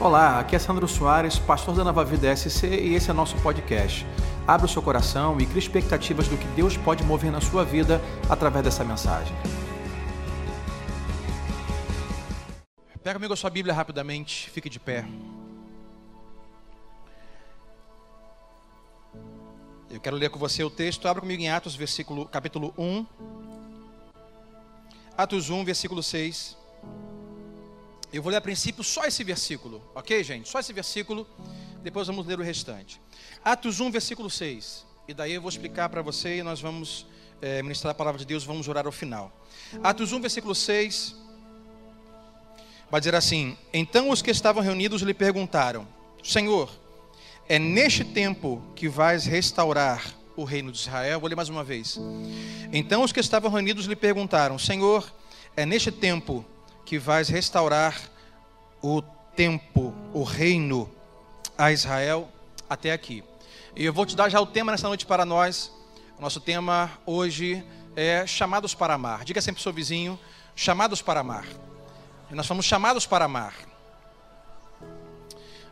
Olá, aqui é Sandro Soares, pastor da Nova Vida SC e esse é nosso podcast. Abra o seu coração e crie expectativas do que Deus pode mover na sua vida através dessa mensagem. Pega comigo a sua Bíblia rapidamente, fique de pé. Eu quero ler com você o texto. Abra comigo em Atos, versículo, capítulo 1. Atos 1, versículo 6. Eu vou ler a princípio só esse versículo, ok, gente? Só esse versículo, depois vamos ler o restante. Atos 1, versículo 6. E daí eu vou explicar para você e nós vamos é, ministrar a palavra de Deus, vamos orar ao final. Atos 1, versículo 6. Vai dizer assim: Então os que estavam reunidos lhe perguntaram: Senhor, é neste tempo que vais restaurar o reino de Israel? Vou ler mais uma vez. Então os que estavam reunidos lhe perguntaram: Senhor, é neste tempo que vais restaurar o tempo, o reino a Israel até aqui. E eu vou te dar já o tema nessa noite para nós. O nosso tema hoje é chamados para amar. Diga sempre ao seu vizinho, chamados para amar. E nós fomos chamados para amar.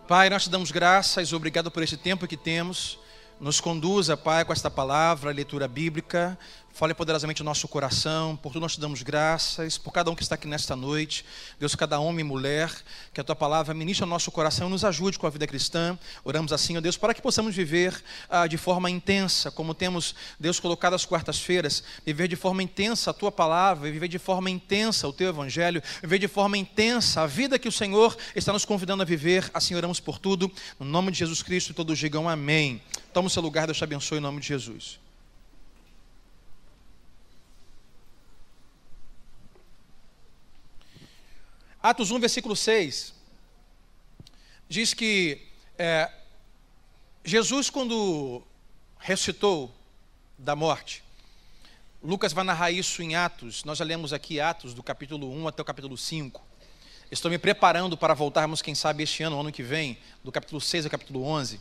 Pai, nós te damos graças, obrigado por esse tempo que temos. Nos conduza, Pai, com esta palavra, leitura bíblica. Fale poderosamente o nosso coração, por tudo nós te damos graças, por cada um que está aqui nesta noite, Deus, cada homem e mulher, que a tua palavra ministre o nosso coração e nos ajude com a vida cristã. Oramos assim, ó Deus, para que possamos viver ah, de forma intensa, como temos, Deus, colocado as quartas-feiras, viver de forma intensa a tua palavra, viver de forma intensa o teu evangelho, viver de forma intensa a vida que o Senhor está nos convidando a viver. Assim oramos por tudo, no nome de Jesus Cristo, todos digam amém. Toma o seu lugar, Deus te abençoe em nome de Jesus. Atos 1, versículo 6, diz que é, Jesus, quando ressuscitou da morte, Lucas vai narrar isso em Atos, nós já lemos aqui Atos, do capítulo 1 até o capítulo 5. Estou me preparando para voltarmos, quem sabe, este ano, ano que vem, do capítulo 6 ao capítulo 11.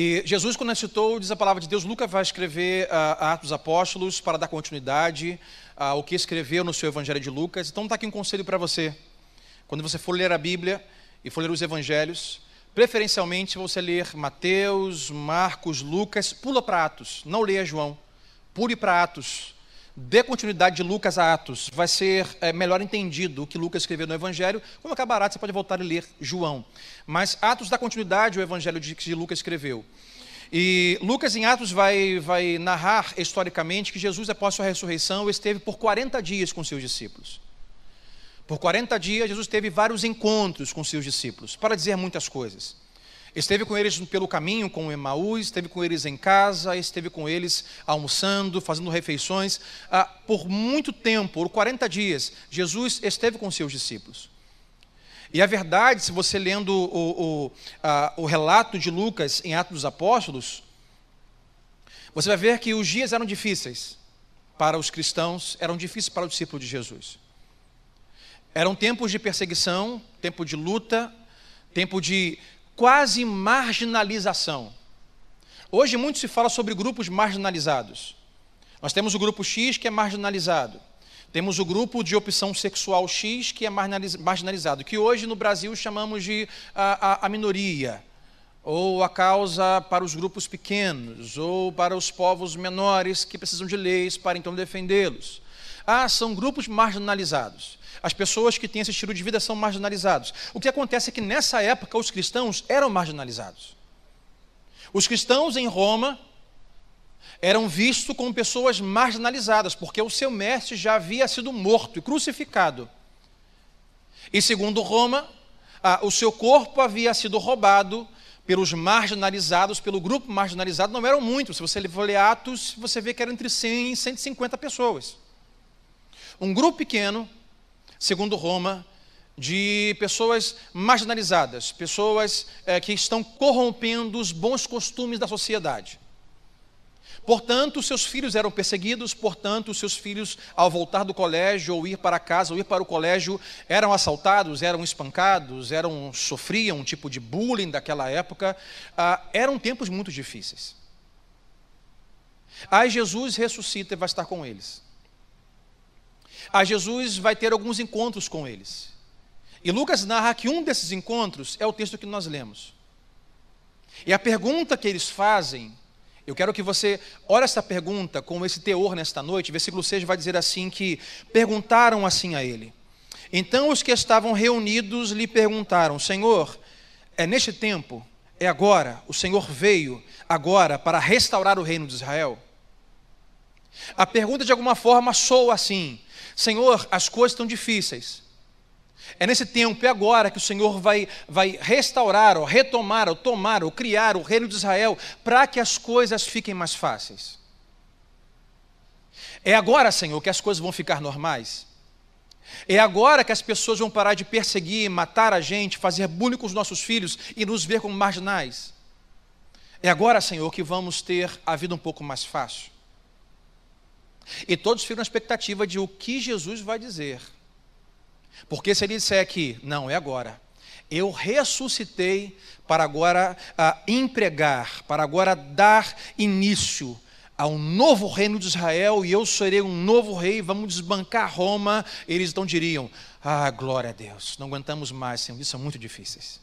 E Jesus, quando ressuscitou, diz a palavra de Deus, Lucas vai escrever uh, Atos Apóstolos para dar continuidade ao que escreveu no seu Evangelho de Lucas. Então está aqui um conselho para você. Quando você for ler a Bíblia e for ler os Evangelhos, preferencialmente você ler Mateus, Marcos, Lucas, pula para Atos, não leia João, pule para Atos. Dê continuidade de Lucas a Atos, vai ser é, melhor entendido o que Lucas escreveu no Evangelho. Quando acabar Atos, você pode voltar e ler João. Mas Atos dá continuidade ao Evangelho de, que Lucas escreveu. E Lucas, em Atos, vai, vai narrar historicamente que Jesus, após sua ressurreição, esteve por 40 dias com seus discípulos. Por 40 dias, Jesus teve vários encontros com seus discípulos, para dizer muitas coisas. Esteve com eles pelo caminho com Emaús, esteve com eles em casa, esteve com eles almoçando, fazendo refeições. Ah, por muito tempo, por 40 dias, Jesus esteve com seus discípulos. E a verdade, se você lendo o, o, a, o relato de Lucas em Atos dos Apóstolos, você vai ver que os dias eram difíceis para os cristãos, eram difíceis para o discípulo de Jesus. Eram tempos de perseguição, tempo de luta, tempo de quase marginalização. Hoje muito se fala sobre grupos marginalizados. Nós temos o grupo X que é marginalizado. Temos o grupo de opção sexual X que é marginalizado, que hoje no Brasil chamamos de a, a, a minoria, ou a causa para os grupos pequenos, ou para os povos menores que precisam de leis para então defendê-los. Ah, são grupos marginalizados. As pessoas que têm esse estilo de vida são marginalizados. O que acontece é que nessa época os cristãos eram marginalizados. Os cristãos em Roma eram vistos como pessoas marginalizadas, porque o seu mestre já havia sido morto e crucificado. E segundo Roma, ah, o seu corpo havia sido roubado pelos marginalizados, pelo grupo marginalizado, não eram muitos. Se você ler Atos, você vê que eram entre 100 e 150 pessoas. Um grupo pequeno segundo Roma, de pessoas marginalizadas, pessoas é, que estão corrompendo os bons costumes da sociedade. Portanto, seus filhos eram perseguidos, portanto, seus filhos, ao voltar do colégio, ou ir para casa, ou ir para o colégio, eram assaltados, eram espancados, eram, sofriam um tipo de bullying daquela época. Ah, eram tempos muito difíceis. Aí Jesus ressuscita e vai estar com eles a Jesus vai ter alguns encontros com eles. E Lucas narra que um desses encontros é o texto que nós lemos. E a pergunta que eles fazem, eu quero que você olhe essa pergunta com esse teor nesta noite. Versículo 6 vai dizer assim: que perguntaram assim a ele. Então os que estavam reunidos lhe perguntaram: Senhor, é neste tempo, é agora, o Senhor veio agora para restaurar o reino de Israel? A pergunta de alguma forma soa assim: Senhor, as coisas estão difíceis. É nesse tempo, é agora que o Senhor vai, vai restaurar, ou retomar, ou tomar, ou criar o reino de Israel para que as coisas fiquem mais fáceis. É agora, Senhor, que as coisas vão ficar normais. É agora que as pessoas vão parar de perseguir, matar a gente, fazer bullying com os nossos filhos e nos ver como marginais. É agora, Senhor, que vamos ter a vida um pouco mais fácil. E todos ficam na expectativa de o que Jesus vai dizer. Porque se ele disser que, não, é agora, eu ressuscitei para agora uh, empregar, para agora dar início a um novo reino de Israel e eu serei um novo rei, vamos desbancar Roma, eles então diriam: Ah, glória a Deus, não aguentamos mais, Senhor, isso são muito difíceis.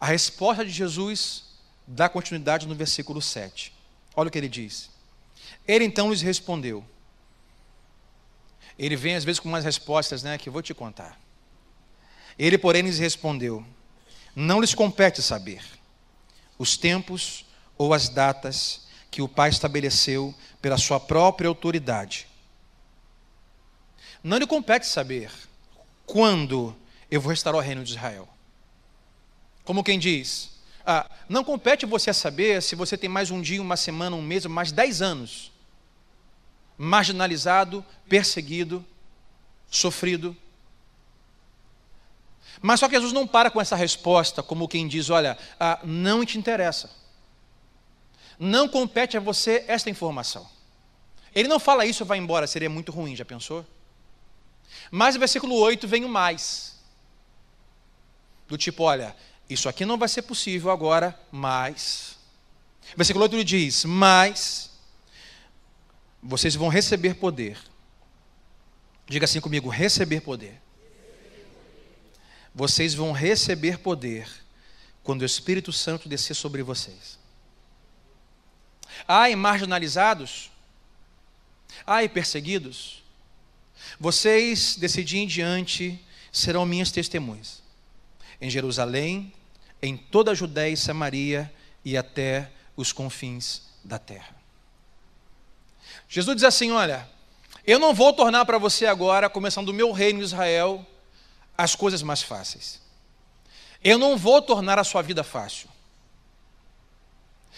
A resposta de Jesus dá continuidade no versículo 7. Olha o que ele diz. Ele então lhes respondeu: ele vem às vezes com umas respostas, né, que eu vou te contar. Ele, porém, lhes respondeu: Não lhes compete saber os tempos ou as datas que o Pai estabeleceu pela sua própria autoridade. Não lhe compete saber quando eu vou restaurar o reino de Israel. Como quem diz, ah, não compete você saber se você tem mais um dia, uma semana, um mês, mais dez anos marginalizado, perseguido, sofrido. Mas só que Jesus não para com essa resposta, como quem diz: olha, ah, não te interessa. Não compete a você esta informação. Ele não fala isso vai embora, seria muito ruim, já pensou? Mas no versículo 8 vem o mais. Do tipo, olha, isso aqui não vai ser possível agora, mas. Versículo 8 ele diz: Mas vocês vão receber poder. Diga assim comigo: receber poder. Vocês vão receber poder quando o Espírito Santo descer sobre vocês. Ai, marginalizados. Ai, perseguidos. Vocês, desse dia em diante, serão minhas testemunhas. Em Jerusalém, em toda a Judéia e Samaria e até os confins da terra. Jesus diz assim: Olha, eu não vou tornar para você agora, começando o meu reino em Israel, as coisas mais fáceis. Eu não vou tornar a sua vida fácil.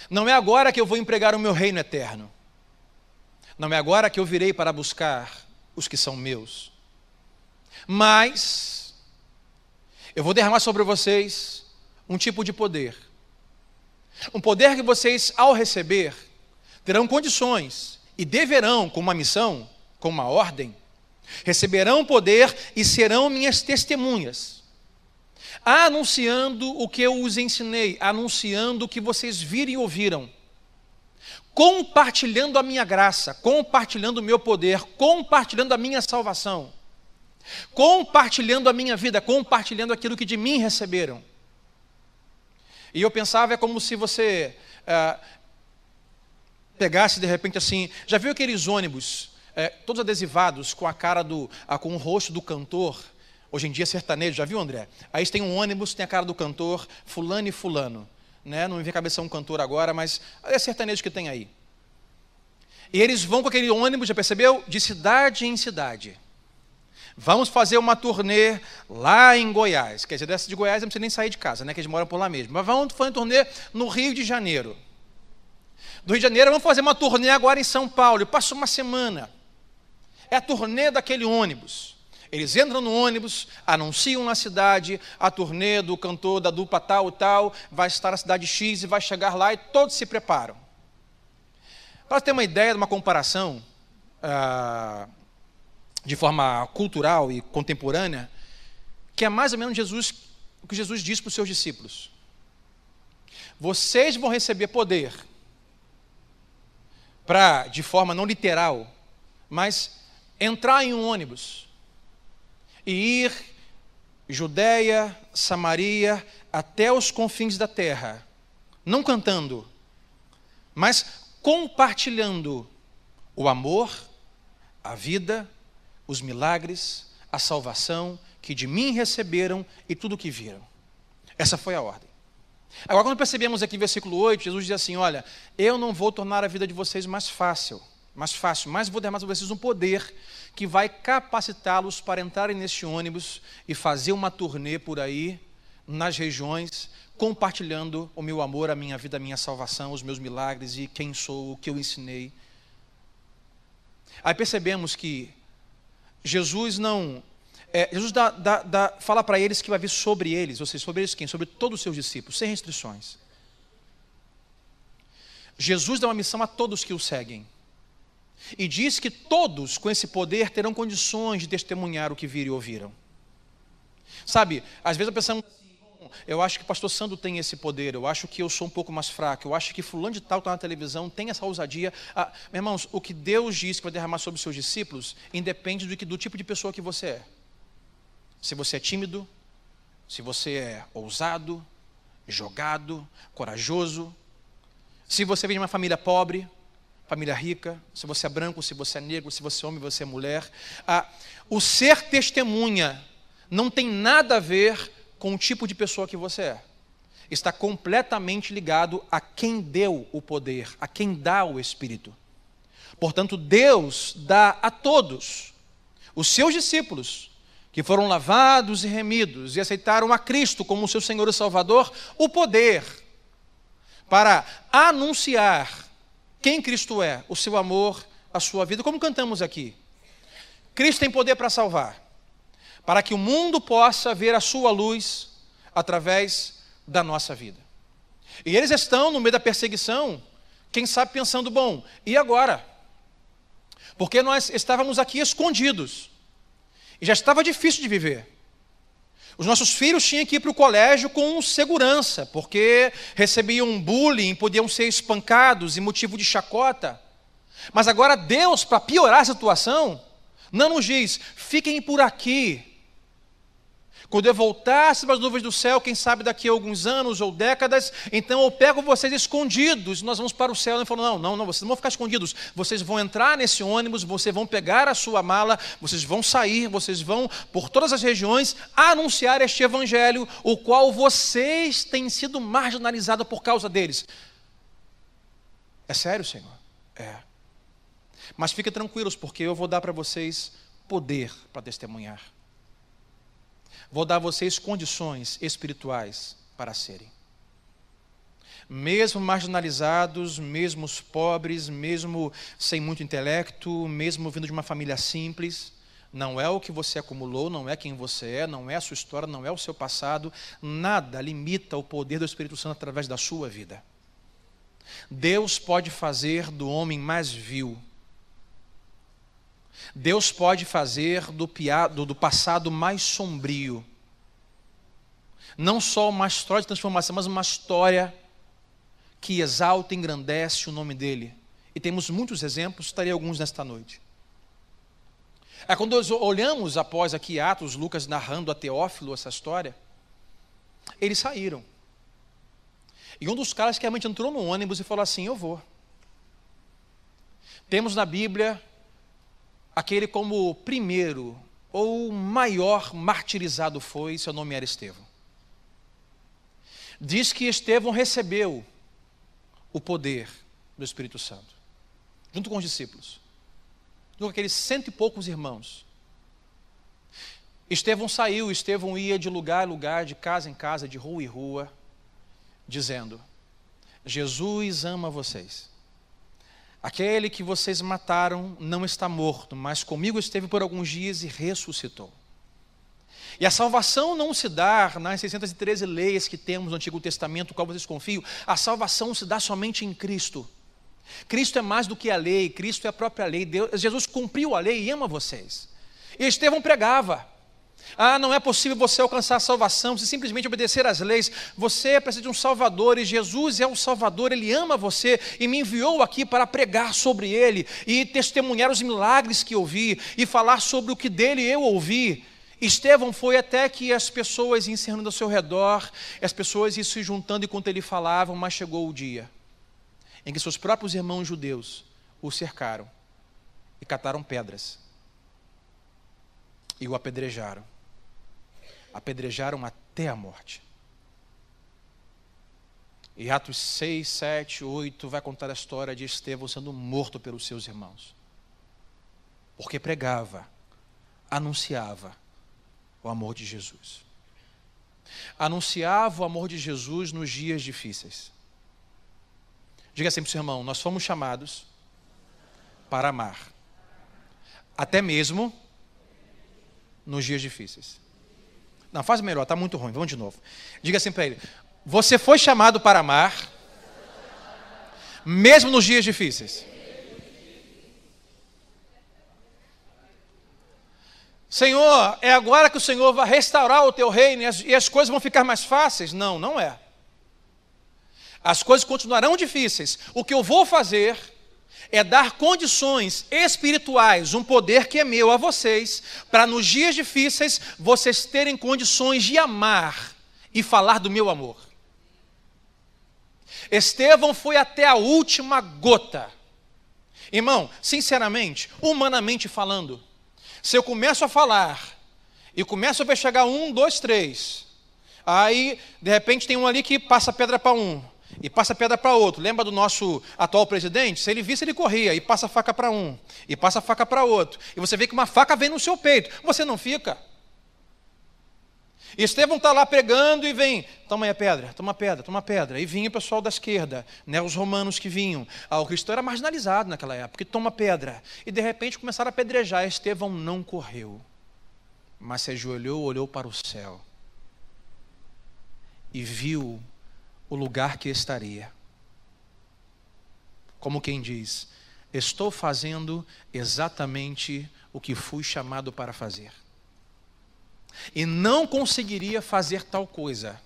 Não é agora que eu vou empregar o meu reino eterno. Não é agora que eu virei para buscar os que são meus. Mas eu vou derramar sobre vocês um tipo de poder. Um poder que vocês, ao receber, terão condições e deverão, com uma missão, com uma ordem, receberão poder e serão minhas testemunhas, anunciando o que eu os ensinei, anunciando o que vocês viram e ouviram, compartilhando a minha graça, compartilhando o meu poder, compartilhando a minha salvação, compartilhando a minha vida, compartilhando aquilo que de mim receberam. E eu pensava, é como se você uh, pegasse de repente assim, já viu aqueles ônibus, é, todos adesivados com a cara do, a, com o rosto do cantor, hoje em dia sertanejo, já viu André? Aí tem um ônibus, tem a cara do cantor, fulano e fulano, né? não me vem a cabeça um cantor agora, mas é sertanejo que tem aí. E eles vão com aquele ônibus, já percebeu? De cidade em cidade. Vamos fazer uma turnê lá em Goiás. Quer dizer, dessa de Goiás não precisa nem sair de casa, né? Que eles moram por lá mesmo. Mas vamos fazer uma turnê no Rio de Janeiro do Rio de Janeiro, vamos fazer uma turnê agora em São Paulo. E passa uma semana. É a turnê daquele ônibus. Eles entram no ônibus, anunciam na cidade a turnê do cantor da dupla tal e tal, vai estar na cidade X e vai chegar lá e todos se preparam. Para ter uma ideia de uma comparação ah, de forma cultural e contemporânea, que é mais ou menos Jesus, o que Jesus diz para os seus discípulos: Vocês vão receber poder para, de forma não literal, mas entrar em um ônibus e ir Judéia, Samaria, até os confins da terra, não cantando, mas compartilhando o amor, a vida, os milagres, a salvação que de mim receberam e tudo o que viram. Essa foi a ordem. Agora, quando percebemos aqui versículo 8, Jesus diz assim: Olha, eu não vou tornar a vida de vocês mais fácil, mais fácil, mas vou derramar sobre vocês um poder que vai capacitá-los para entrarem neste ônibus e fazer uma turnê por aí, nas regiões, compartilhando o meu amor, a minha vida, a minha salvação, os meus milagres e quem sou, o que eu ensinei. Aí percebemos que Jesus não. É, Jesus dá, dá, dá, fala para eles que vai vir sobre eles, ou seja, sobre eles quem? Sobre todos os seus discípulos, sem restrições. Jesus dá uma missão a todos que o seguem. E diz que todos com esse poder terão condições de testemunhar o que viram e ouviram. Sabe, às vezes pensamos assim, eu acho que o pastor Sandro tem esse poder, eu acho que eu sou um pouco mais fraco, eu acho que fulano de tal está na televisão, tem essa ousadia. Ah, meus irmãos, o que Deus diz que vai derramar sobre os seus discípulos, independe do, que, do tipo de pessoa que você é. Se você é tímido, se você é ousado, jogado, corajoso, se você vem de uma família pobre, família rica, se você é branco, se você é negro, se você é homem, você é mulher. Ah, o ser testemunha não tem nada a ver com o tipo de pessoa que você é. Está completamente ligado a quem deu o poder, a quem dá o Espírito. Portanto, Deus dá a todos, os seus discípulos, que foram lavados e remidos e aceitaram a Cristo como seu Senhor e Salvador, o poder para anunciar quem Cristo é, o seu amor, a sua vida, como cantamos aqui. Cristo tem poder para salvar, para que o mundo possa ver a sua luz através da nossa vida. E eles estão no meio da perseguição, quem sabe pensando, bom, e agora? Porque nós estávamos aqui escondidos, e já estava difícil de viver. Os nossos filhos tinham que ir para o colégio com segurança, porque recebiam bullying, podiam ser espancados e motivo de chacota. Mas agora Deus, para piorar a situação, não nos diz: fiquem por aqui, quando eu voltasse para as nuvens do céu, quem sabe daqui a alguns anos ou décadas, então eu pego vocês escondidos, nós vamos para o céu. Ele falou: não, não, não, vocês não vão ficar escondidos, vocês vão entrar nesse ônibus, vocês vão pegar a sua mala, vocês vão sair, vocês vão por todas as regiões anunciar este evangelho, o qual vocês têm sido marginalizados por causa deles. É sério, Senhor? É. Mas fiquem tranquilos, porque eu vou dar para vocês poder para testemunhar. Vou dar a vocês condições espirituais para serem. Mesmo marginalizados, mesmo pobres, mesmo sem muito intelecto, mesmo vindo de uma família simples, não é o que você acumulou, não é quem você é, não é a sua história, não é o seu passado, nada limita o poder do Espírito Santo através da sua vida. Deus pode fazer do homem mais vil Deus pode fazer do, do, do passado mais sombrio. Não só uma história de transformação, mas uma história que exalta e engrandece o nome dele. E temos muitos exemplos, estarei alguns nesta noite. É quando nós olhamos após aqui Atos, Lucas narrando a Teófilo essa história, eles saíram. E um dos caras que realmente entrou no ônibus e falou assim: Eu vou. Temos na Bíblia aquele como primeiro ou maior martirizado foi, seu nome era Estevão. Diz que Estevão recebeu o poder do Espírito Santo, junto com os discípulos, junto com aqueles cento e poucos irmãos. Estevão saiu, Estevão ia de lugar em lugar, de casa em casa, de rua em rua, dizendo: Jesus ama vocês. Aquele que vocês mataram não está morto, mas comigo esteve por alguns dias e ressuscitou. E a salvação não se dá nas 613 leis que temos no Antigo Testamento, qual vocês confiam, a salvação se dá somente em Cristo. Cristo é mais do que a lei, Cristo é a própria lei. Deus, Jesus cumpriu a lei e ama vocês. E Estevão pregava. Ah, não é possível você alcançar a salvação se simplesmente obedecer às leis. Você precisa de um Salvador e Jesus é o Salvador, Ele ama você e me enviou aqui para pregar sobre Ele e testemunhar os milagres que eu vi e falar sobre o que dele eu ouvi. Estevão foi até que as pessoas encerrando ao seu redor, as pessoas se juntando enquanto ele falava, mas chegou o dia em que seus próprios irmãos judeus o cercaram e cataram pedras e o apedrejaram. Apedrejaram até a morte. E Atos 6, 7, 8 vai contar a história de Estevão sendo morto pelos seus irmãos. Porque pregava, anunciava o amor de Jesus. Anunciava o amor de Jesus nos dias difíceis. Diga assim para o seu irmão: nós fomos chamados para amar, até mesmo nos dias difíceis. Não, faz melhor, está muito ruim, vamos de novo. Diga assim para ele: você foi chamado para amar, mesmo nos dias difíceis. Senhor, é agora que o Senhor vai restaurar o teu reino e as, e as coisas vão ficar mais fáceis? Não, não é. As coisas continuarão difíceis. O que eu vou fazer é dar condições espirituais, um poder que é meu a vocês, para nos dias difíceis vocês terem condições de amar e falar do meu amor. Estevão foi até a última gota. Irmão, sinceramente, humanamente falando, se eu começo a falar e começo a ver chegar um, dois, três, aí de repente tem um ali que passa pedra para um e passa pedra para outro. Lembra do nosso atual presidente? Se ele visse, ele corria e passa faca para um e passa faca para outro. E você vê que uma faca vem no seu peito. Você não fica. E Estevão está lá pregando e vem, toma aí a pedra, toma pedra, toma pedra. E vinha o pessoal da esquerda, né, os romanos que vinham. Ah, o cristão era marginalizado naquela época, e toma pedra. E de repente começaram a apedrejar. Estevão não correu, mas se ajoelhou, olhou para o céu e viu o lugar que estaria. Como quem diz, estou fazendo exatamente o que fui chamado para fazer e não conseguiria fazer tal coisa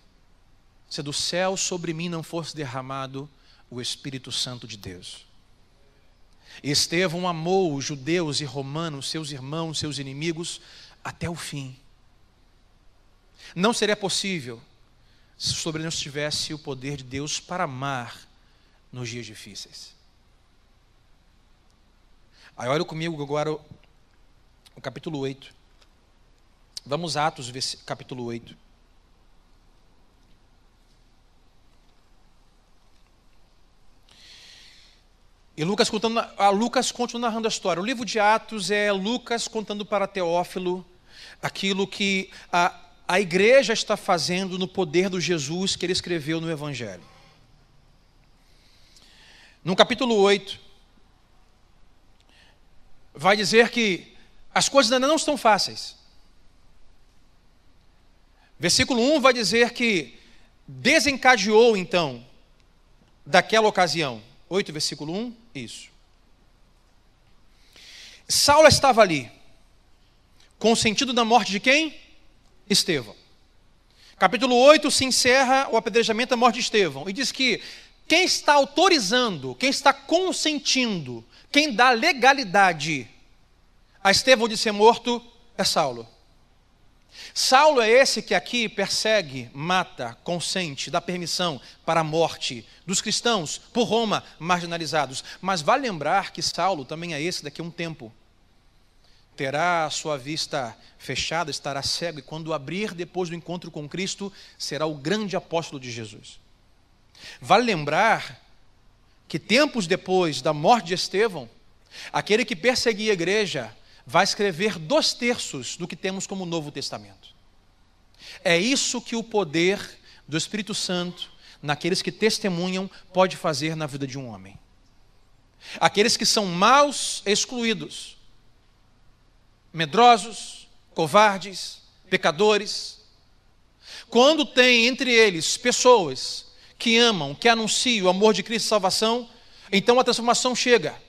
se do céu sobre mim não fosse derramado o Espírito Santo de Deus. Estevão amou os judeus e romanos, seus irmãos, seus inimigos, até o fim. Não seria possível sobre nós tivesse o poder de Deus para amar nos dias difíceis. Aí olha comigo agora o, o capítulo 8. Vamos a Atos, capítulo 8. E Lucas contando, Lucas continua narrando a história. O livro de Atos é Lucas contando para Teófilo aquilo que a, a igreja está fazendo no poder do Jesus que ele escreveu no Evangelho. No capítulo 8, vai dizer que as coisas ainda não estão fáceis. Versículo 1 vai dizer que desencadeou então daquela ocasião. 8, versículo 1, isso. Saulo estava ali, consentido na morte de quem? Estevão. Capítulo 8 se encerra o apedrejamento da morte de Estevão e diz que quem está autorizando, quem está consentindo, quem dá legalidade a Estevão de ser morto é Saulo. Saulo é esse que aqui persegue, mata, consente, dá permissão para a morte dos cristãos por Roma marginalizados. Mas vale lembrar que Saulo também é esse daqui a um tempo. Terá a sua vista fechada, estará cego, e quando abrir depois do encontro com Cristo, será o grande apóstolo de Jesus. Vale lembrar que tempos depois da morte de Estevão, aquele que perseguia a igreja vai escrever dois terços do que temos como Novo Testamento. É isso que o poder do Espírito Santo, naqueles que testemunham, pode fazer na vida de um homem. Aqueles que são maus, excluídos, medrosos, covardes, pecadores, quando tem entre eles pessoas que amam, que anunciam o amor de Cristo e salvação, então a transformação chega.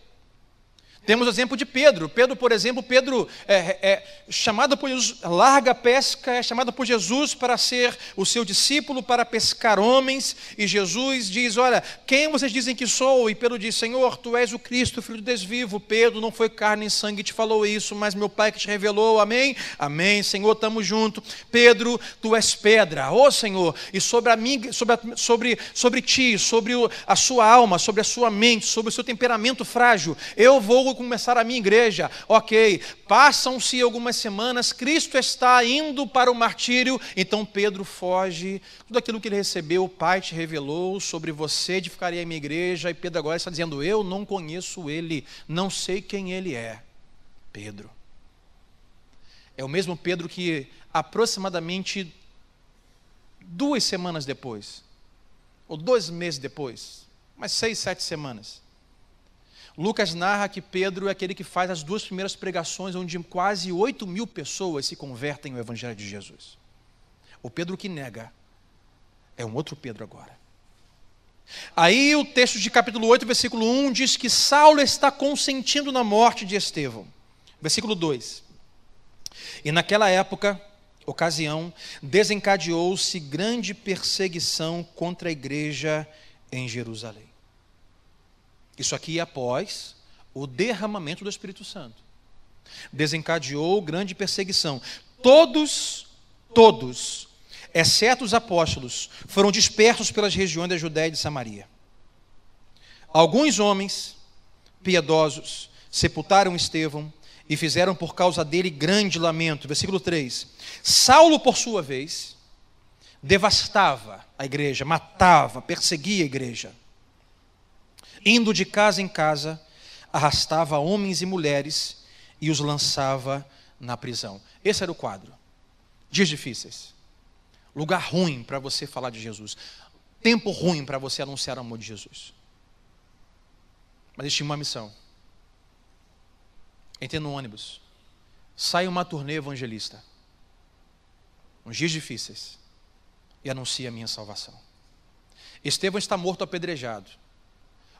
Temos o exemplo de Pedro. Pedro, por exemplo, Pedro é, é, chamado por Jesus, larga a pesca, é chamado por Jesus para ser o seu discípulo, para pescar homens. E Jesus diz: Olha, quem vocês dizem que sou? E Pedro diz: Senhor, tu és o Cristo, filho do Deus vivo. Pedro, não foi carne e sangue que te falou isso, mas meu Pai que te revelou. Amém? Amém, Senhor, estamos juntos. Pedro, tu és pedra. Ô oh, Senhor, e sobre, a mim, sobre, a, sobre, sobre ti, sobre a sua alma, sobre a sua mente, sobre o seu temperamento frágil, eu vou vou começar a minha igreja. Ok, passam-se algumas semanas, Cristo está indo para o martírio, então Pedro foge. Tudo aquilo que ele recebeu, o Pai te revelou sobre você, edificaria a minha igreja, e Pedro agora está dizendo: Eu não conheço ele, não sei quem ele é. Pedro. É o mesmo Pedro que aproximadamente duas semanas depois, ou dois meses depois, mas seis, sete semanas, Lucas narra que Pedro é aquele que faz as duas primeiras pregações, onde quase 8 mil pessoas se convertem ao Evangelho de Jesus. O Pedro que nega é um outro Pedro agora. Aí o texto de capítulo 8, versículo 1 diz que Saulo está consentindo na morte de Estevão. Versículo 2. E naquela época, ocasião, desencadeou-se grande perseguição contra a igreja em Jerusalém. Isso aqui é após o derramamento do Espírito Santo. Desencadeou grande perseguição. Todos, todos, exceto os apóstolos, foram dispersos pelas regiões da Judéia e de Samaria. Alguns homens piedosos sepultaram Estevão e fizeram por causa dele grande lamento. Versículo 3. Saulo, por sua vez, devastava a igreja, matava, perseguia a igreja indo de casa em casa, arrastava homens e mulheres e os lançava na prisão. Esse era o quadro. Dias difíceis. Lugar ruim para você falar de Jesus. Tempo ruim para você anunciar o amor de Jesus. Mas tinham uma missão. Entrei no ônibus. Sai uma turnê evangelista. Uns dias difíceis. E anuncia a minha salvação. Estevão está morto apedrejado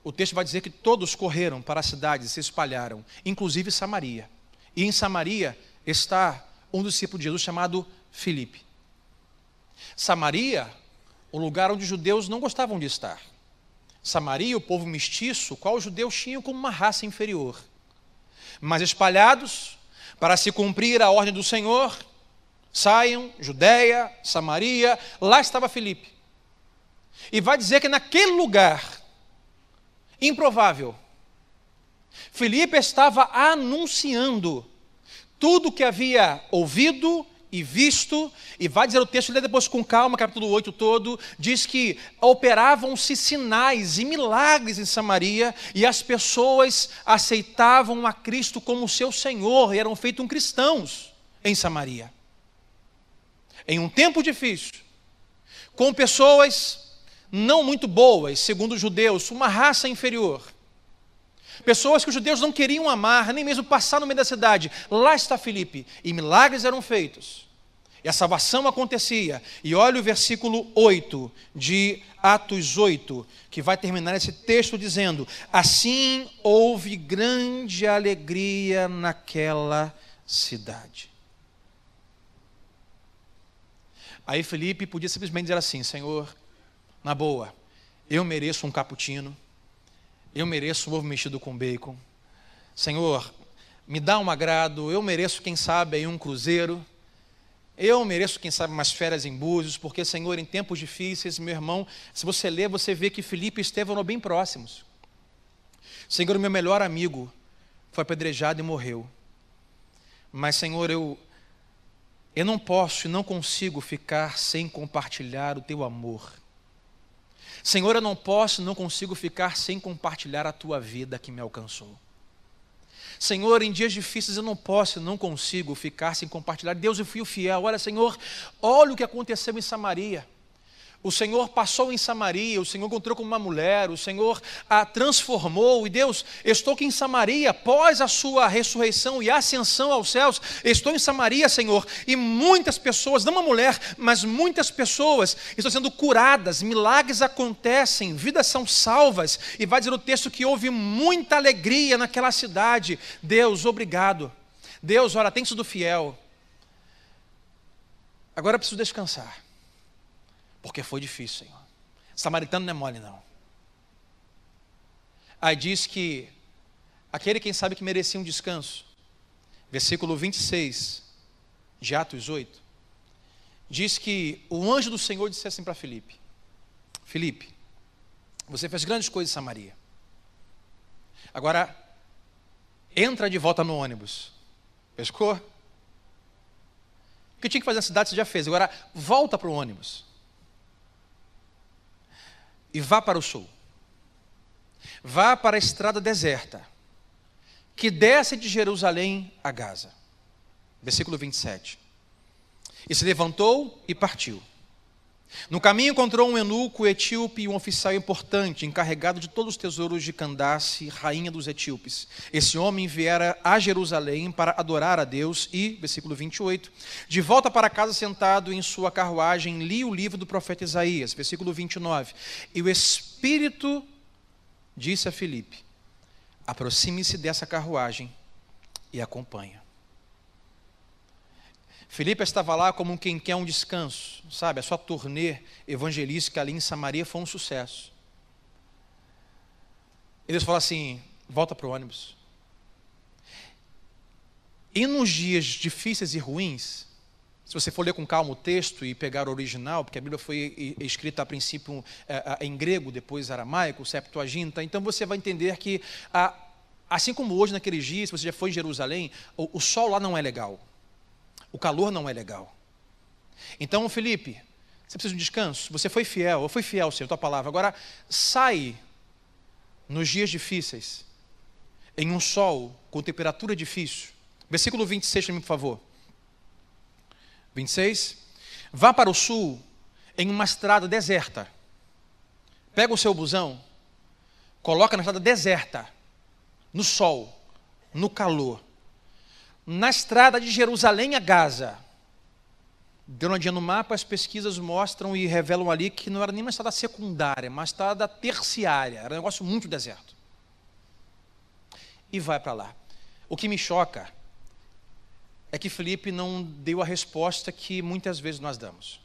o texto vai dizer que todos correram para a cidade e se espalharam, inclusive Samaria. E em Samaria está um discípulo de Jesus chamado Filipe. Samaria, o lugar onde os judeus não gostavam de estar. Samaria, o povo mestiço, qual os judeus tinham como uma raça inferior. Mas espalhados, para se cumprir a ordem do Senhor, saiam, Judéia, Samaria, lá estava Filipe. E vai dizer que naquele lugar improvável. Filipe estava anunciando tudo o que havia ouvido e visto, e vai dizer o texto, lê depois com calma, capítulo 8 todo, diz que operavam-se sinais e milagres em Samaria, e as pessoas aceitavam a Cristo como seu Senhor, e eram feitos cristãos em Samaria. Em um tempo difícil, com pessoas não muito boas, segundo os judeus, uma raça inferior. Pessoas que os judeus não queriam amar, nem mesmo passar no meio da cidade. Lá está Filipe, e milagres eram feitos. E a salvação acontecia. E olha o versículo 8 de Atos 8, que vai terminar esse texto dizendo: Assim houve grande alegria naquela cidade. Aí Felipe podia simplesmente dizer assim: Senhor, na boa, eu mereço um cappuccino, eu mereço um ovo mexido com bacon. Senhor, me dá um agrado, eu mereço, quem sabe, aí um cruzeiro. Eu mereço, quem sabe, umas férias em Búzios, porque, Senhor, em tempos difíceis, meu irmão, se você ler, você vê que Felipe e Estevão eram bem próximos. Senhor, meu melhor amigo foi apedrejado e morreu. Mas, Senhor, eu, eu não posso e não consigo ficar sem compartilhar o teu amor. Senhor, eu não posso, não consigo ficar sem compartilhar a tua vida que me alcançou. Senhor, em dias difíceis eu não posso, não consigo ficar sem compartilhar. Deus, eu fui o fiel. Olha, Senhor, olha o que aconteceu em Samaria. O Senhor passou em Samaria, o Senhor encontrou com uma mulher, o Senhor a transformou. E Deus, estou aqui em Samaria, após a sua ressurreição e ascensão aos céus, estou em Samaria, Senhor. E muitas pessoas, não uma mulher, mas muitas pessoas estão sendo curadas, milagres acontecem, vidas são salvas. E vai dizer o texto que houve muita alegria naquela cidade. Deus, obrigado. Deus, ora, tem sido fiel. Agora preciso descansar. Porque foi difícil, Senhor. Samaritano não é mole, não. Aí diz que aquele quem sabe que merecia um descanso, versículo 26 de Atos 8, diz que o anjo do Senhor disse assim para Filipe: Filipe, você fez grandes coisas em Samaria. Agora, entra de volta no ônibus. Pescou? O que tinha que fazer na cidade você já fez. Agora, volta para o ônibus e vá para o sul. Vá para a estrada deserta, que desce de Jerusalém a Gaza. Versículo 27. E se levantou e partiu. No caminho encontrou um eunuco etíope e um oficial importante, encarregado de todos os tesouros de Candace, rainha dos etíopes. Esse homem viera a Jerusalém para adorar a Deus e, versículo 28, de volta para casa sentado em sua carruagem, li o livro do profeta Isaías, versículo 29. E o Espírito disse a Filipe: aproxime-se dessa carruagem e acompanha. Felipe estava lá como quem quer um descanso, sabe? A sua turnê evangelística ali em Samaria foi um sucesso. Eles falam assim: volta para o ônibus. E nos dias difíceis e ruins, se você for ler com calma o texto e pegar o original, porque a Bíblia foi escrita a princípio é, em grego, depois aramaico, Septuaginta, então você vai entender que, assim como hoje naqueles dias, se você já foi em Jerusalém, o sol lá não é legal. O calor não é legal. Então, Felipe, você precisa de um descanso? Você foi fiel, eu fui fiel, Senhor, tua palavra. Agora, sai nos dias difíceis, em um sol com temperatura difícil. Versículo 26, por favor. 26. Vá para o sul, em uma estrada deserta. Pega o seu busão, coloca na estrada deserta, no sol, no calor na estrada de Jerusalém a Gaza. Dando dia no mapa, as pesquisas mostram e revelam ali que não era nem uma estrada secundária, uma estrada terciária, era um negócio muito deserto. E vai para lá. O que me choca é que Felipe não deu a resposta que muitas vezes nós damos.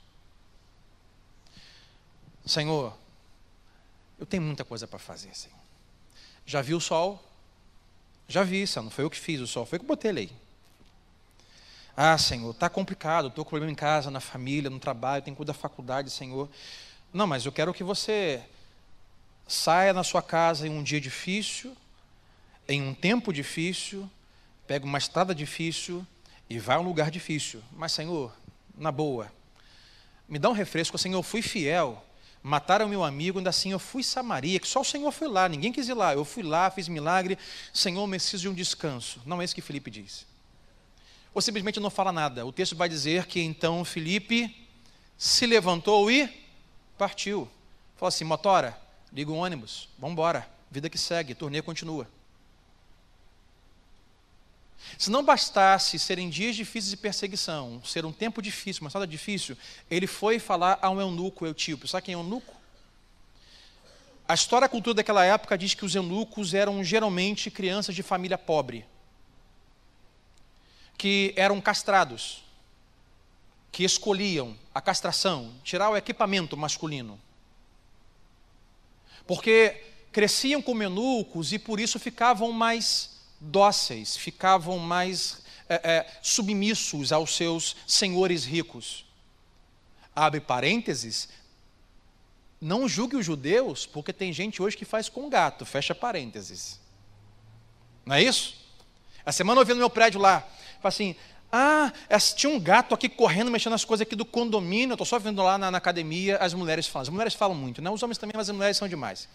Senhor, eu tenho muita coisa para fazer, Senhor. Já vi o sol? Já vi, Senhor, não foi eu que fiz o sol, foi eu que botei ele aí. Ah, Senhor, está complicado, estou com problema em casa, na família, no trabalho, tenho que cuidar da faculdade, Senhor. Não, mas eu quero que você saia na sua casa em um dia difícil, em um tempo difícil, pegue uma estrada difícil e vá a um lugar difícil. Mas, Senhor, na boa, me dá um refresco, Senhor, eu fui fiel. Mataram meu amigo, ainda assim eu fui Samaria, que só o Senhor foi lá, ninguém quis ir lá. Eu fui lá, fiz milagre. Senhor, eu preciso de um descanso. Não é isso que Felipe diz ou simplesmente não fala nada. O texto vai dizer que então Felipe se levantou e partiu. Falou assim: motora, liga o ônibus, vamos embora, vida que segue, turnê continua. Se não bastasse serem dias difíceis de perseguição, ser um tempo difícil, uma estrada difícil, ele foi falar a um eunuco etíope. Sabe quem é eunuco? A história a cultura daquela época diz que os eunucos eram geralmente crianças de família pobre que eram castrados, que escolhiam a castração, tirar o equipamento masculino. Porque cresciam como eunucos e por isso ficavam mais dóceis, ficavam mais é, é, submissos aos seus senhores ricos. Abre parênteses, não julgue os judeus, porque tem gente hoje que faz com gato, fecha parênteses. Não é isso? A semana eu vi no meu prédio lá, Fala assim, ah, tinha um gato aqui correndo, mexendo nas coisas aqui do condomínio. Eu estou só vendo lá na, na, academia as mulheres falam. As mulheres falam muito, né? Os homens também, mas as mulheres são demais.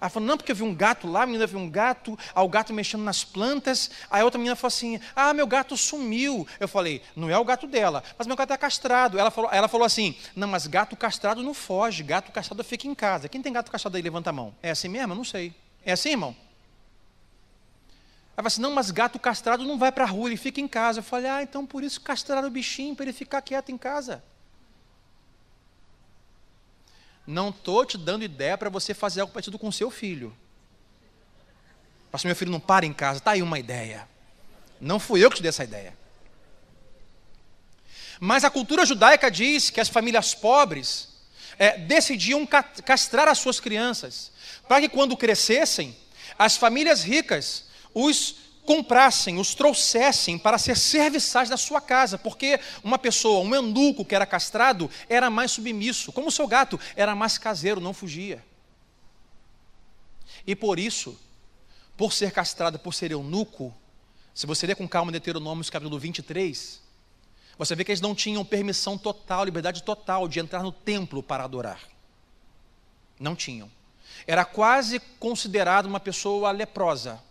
Ela falou, não, porque eu vi um gato lá, a menina viu um gato, aí o gato mexendo nas plantas. Aí a outra menina falou assim, ah, meu gato sumiu. Eu falei, não é o gato dela, mas meu gato é castrado. Ela falou, ela falou assim, não, mas gato castrado não foge, gato castrado fica em casa. Quem tem gato castrado aí, levanta a mão. É assim mesmo? Eu não sei. É assim, irmão? Falou assim, não, mas gato castrado não vai para a rua, ele fica em casa. Eu falei, ah, então por isso castraram o bichinho, para ele ficar quieto em casa. Não estou te dando ideia para você fazer algo parecido com seu filho. Pastor, meu filho não para em casa, está aí uma ideia. Não fui eu que te dei essa ideia. Mas a cultura judaica diz que as famílias pobres é, decidiam castrar as suas crianças, para que quando crescessem, as famílias ricas os comprassem, os trouxessem para ser serviçais da sua casa, porque uma pessoa, um eunuco que era castrado, era mais submisso, como o seu gato, era mais caseiro, não fugia. E por isso, por ser castrado, por ser eunuco, se você ler com calma Deuteronômio capítulo 23, você vê que eles não tinham permissão total, liberdade total de entrar no templo para adorar. Não tinham. Era quase considerado uma pessoa leprosa,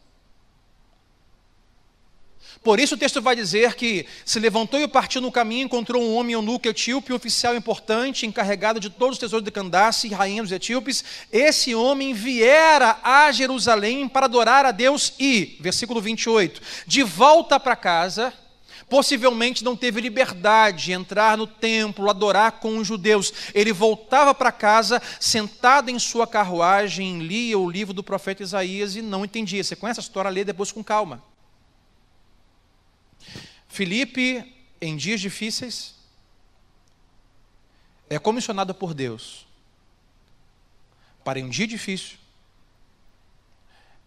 por isso o texto vai dizer que se levantou e partiu no caminho, encontrou um homem eunuco etíope, um oficial importante, encarregado de todos os tesouros de Candace, rainha dos etíopes. Esse homem viera a Jerusalém para adorar a Deus e, versículo 28, de volta para casa, possivelmente não teve liberdade de entrar no templo, adorar com os judeus. Ele voltava para casa, sentado em sua carruagem, lia o livro do profeta Isaías e não entendia. Você conhece a história? Lê depois com calma. Felipe, em dias difíceis, é comissionado por Deus para em um dia difícil,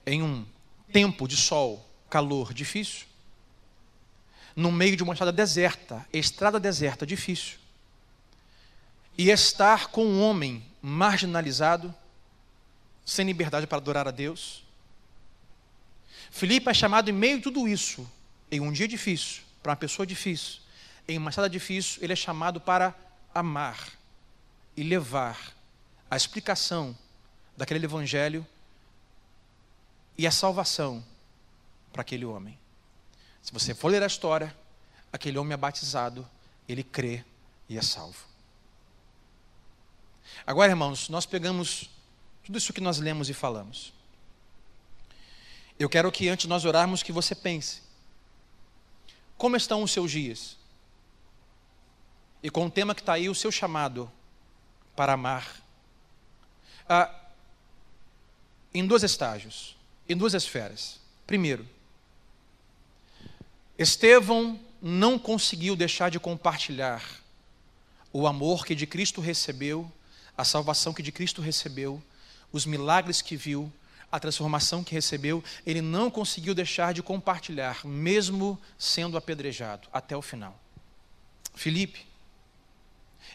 em um tempo de sol, calor difícil, no meio de uma estrada deserta, estrada deserta difícil, e estar com um homem marginalizado, sem liberdade para adorar a Deus. Filipe é chamado em meio de tudo isso, em um dia difícil, para uma pessoa difícil, em uma estrada difícil, ele é chamado para amar e levar a explicação daquele evangelho e a salvação para aquele homem. Se você for ler a história, aquele homem é batizado, ele crê e é salvo. Agora, irmãos, nós pegamos tudo isso que nós lemos e falamos. Eu quero que antes de nós orarmos que você pense como estão os seus dias? E com o tema que está aí, o seu chamado para amar. Ah, em dois estágios, em duas esferas. Primeiro, Estevão não conseguiu deixar de compartilhar o amor que de Cristo recebeu, a salvação que de Cristo recebeu, os milagres que viu, a transformação que recebeu, ele não conseguiu deixar de compartilhar, mesmo sendo apedrejado, até o final. Felipe,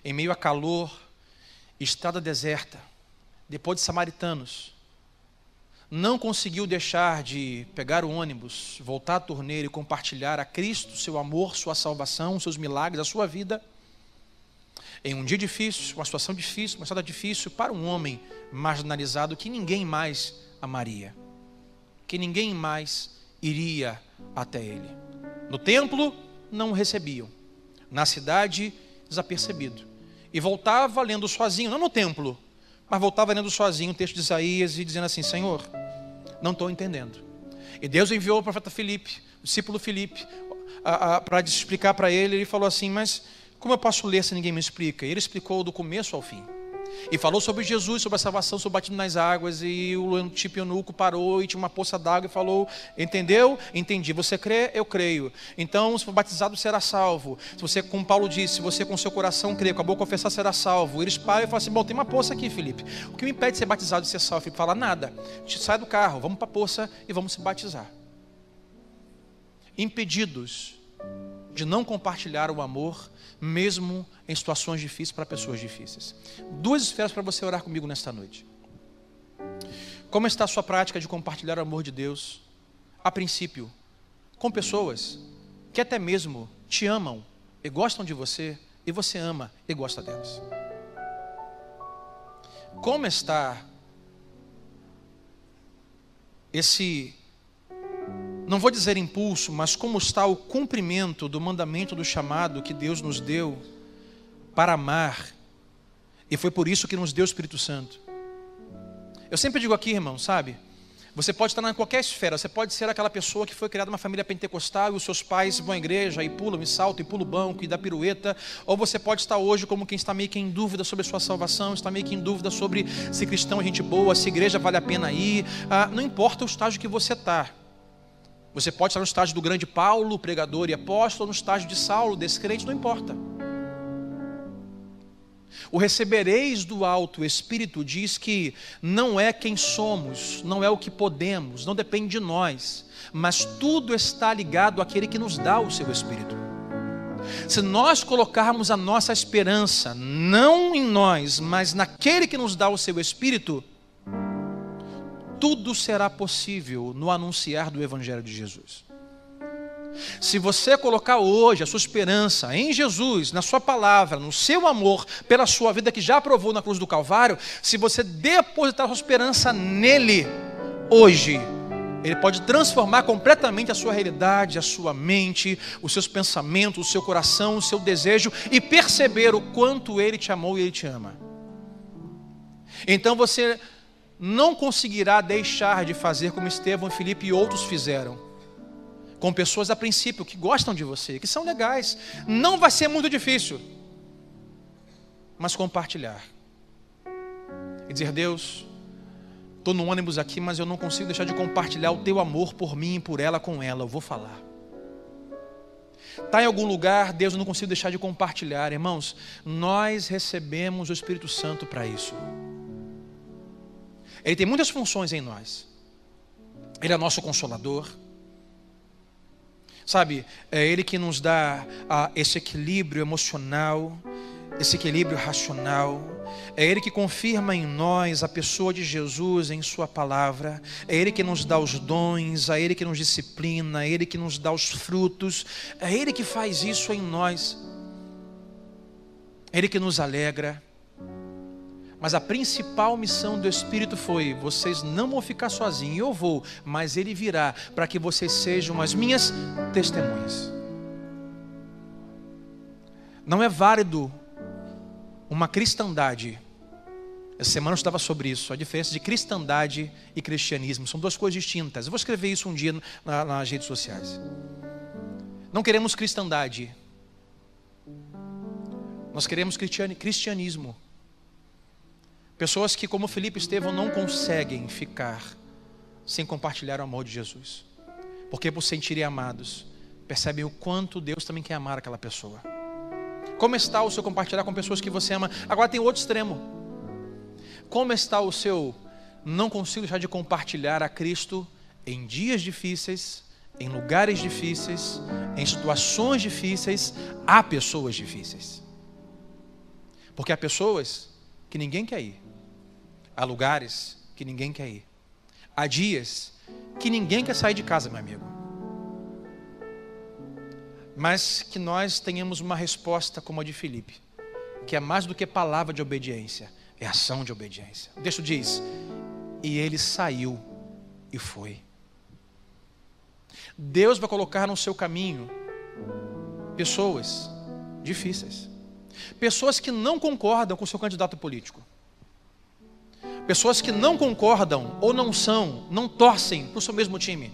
em meio a calor, estrada deserta, depois de samaritanos, não conseguiu deixar de pegar o ônibus, voltar à torneira e compartilhar a Cristo seu amor, sua salvação, seus milagres, a sua vida. Em um dia difícil, uma situação difícil, uma estrada difícil para um homem marginalizado que ninguém mais a Maria, que ninguém mais iria até ele. No templo, não o recebiam. Na cidade, desapercebido. E voltava lendo sozinho, não no templo, mas voltava lendo sozinho o texto de Isaías e dizendo assim: Senhor, não estou entendendo. E Deus enviou o profeta Filipe, o discípulo Filipe, para explicar para ele. Ele falou assim: Mas como eu posso ler se ninguém me explica? E ele explicou do começo ao fim. E falou sobre Jesus, sobre a salvação, sobre o batismo nas águas. E o eunuco parou e tinha uma poça d'água e falou: Entendeu? Entendi. Você crê? Eu creio. Então, se for batizado, será salvo. Se você, como Paulo disse, se você com seu coração crê, com a boca confessar, será salvo. Eles param e falam assim: Bom, tem uma poça aqui, Felipe. O que me impede de ser batizado e ser salvo? Felipe fala: Nada. Sai do carro, vamos para a poça e vamos se batizar. Impedidos de não compartilhar o amor mesmo em situações difíceis para pessoas difíceis. Duas esferas para você orar comigo nesta noite. Como está a sua prática de compartilhar o amor de Deus? A princípio, com pessoas que até mesmo te amam e gostam de você, e você ama e gosta delas. Como está esse, não vou dizer impulso, mas como está o cumprimento do mandamento do chamado que Deus nos deu para amar, e foi por isso que nos deu o Espírito Santo. Eu sempre digo aqui, irmão, sabe? Você pode estar em qualquer esfera, você pode ser aquela pessoa que foi criada numa família pentecostal e os seus pais vão à igreja e pulam e saltam e pulam o banco e dá pirueta, ou você pode estar hoje como quem está meio que em dúvida sobre a sua salvação, está meio que em dúvida sobre se cristão é gente boa, se igreja vale a pena ir, ah, não importa o estágio que você está. Você pode estar no estágio do grande Paulo, pregador e apóstolo, ou no estágio de Saulo, descrente, não importa. O recebereis do alto Espírito diz que não é quem somos, não é o que podemos, não depende de nós, mas tudo está ligado àquele que nos dá o seu Espírito. Se nós colocarmos a nossa esperança não em nós, mas naquele que nos dá o seu Espírito, tudo será possível no anunciar do Evangelho de Jesus. Se você colocar hoje a sua esperança em Jesus, na Sua palavra, no seu amor pela sua vida que já aprovou na cruz do Calvário, se você depositar a sua esperança nele, hoje, ele pode transformar completamente a sua realidade, a sua mente, os seus pensamentos, o seu coração, o seu desejo e perceber o quanto ele te amou e ele te ama. Então você não conseguirá deixar de fazer como Estevão, Felipe e outros fizeram com pessoas a princípio que gostam de você, que são legais. Não vai ser muito difícil, mas compartilhar e dizer: Deus, estou no ônibus aqui, mas eu não consigo deixar de compartilhar o teu amor por mim e por ela com ela. Eu vou falar. Está em algum lugar, Deus, eu não consigo deixar de compartilhar. Irmãos, nós recebemos o Espírito Santo para isso. Ele tem muitas funções em nós. Ele é nosso consolador. Sabe, é Ele que nos dá ah, esse equilíbrio emocional, esse equilíbrio racional. É Ele que confirma em nós a pessoa de Jesus em Sua palavra. É Ele que nos dá os dons, é Ele que nos disciplina, é Ele que nos dá os frutos. É Ele que faz isso em nós. É Ele que nos alegra. Mas a principal missão do Espírito foi: vocês não vão ficar sozinhos, eu vou, mas Ele virá para que vocês sejam as minhas testemunhas. Não é válido uma cristandade. Essa semana eu estava sobre isso, a diferença de cristandade e cristianismo. São duas coisas distintas. Eu vou escrever isso um dia na, nas redes sociais. Não queremos cristandade. Nós queremos cristianismo. Pessoas que, como Felipe e Estevão, não conseguem ficar sem compartilhar o amor de Jesus. Porque por sentirem amados, percebem o quanto Deus também quer amar aquela pessoa. Como está o seu compartilhar com pessoas que você ama? Agora tem outro extremo. Como está o seu não consigo deixar de compartilhar a Cristo em dias difíceis, em lugares difíceis, em situações difíceis, há pessoas difíceis. Porque há pessoas que ninguém quer ir. Há lugares que ninguém quer ir. Há dias que ninguém quer sair de casa, meu amigo. Mas que nós tenhamos uma resposta como a de Filipe, que é mais do que palavra de obediência, é ação de obediência. O texto diz: E ele saiu e foi. Deus vai colocar no seu caminho pessoas difíceis, pessoas que não concordam com o seu candidato político. Pessoas que não concordam ou não são, não torcem para o seu mesmo time.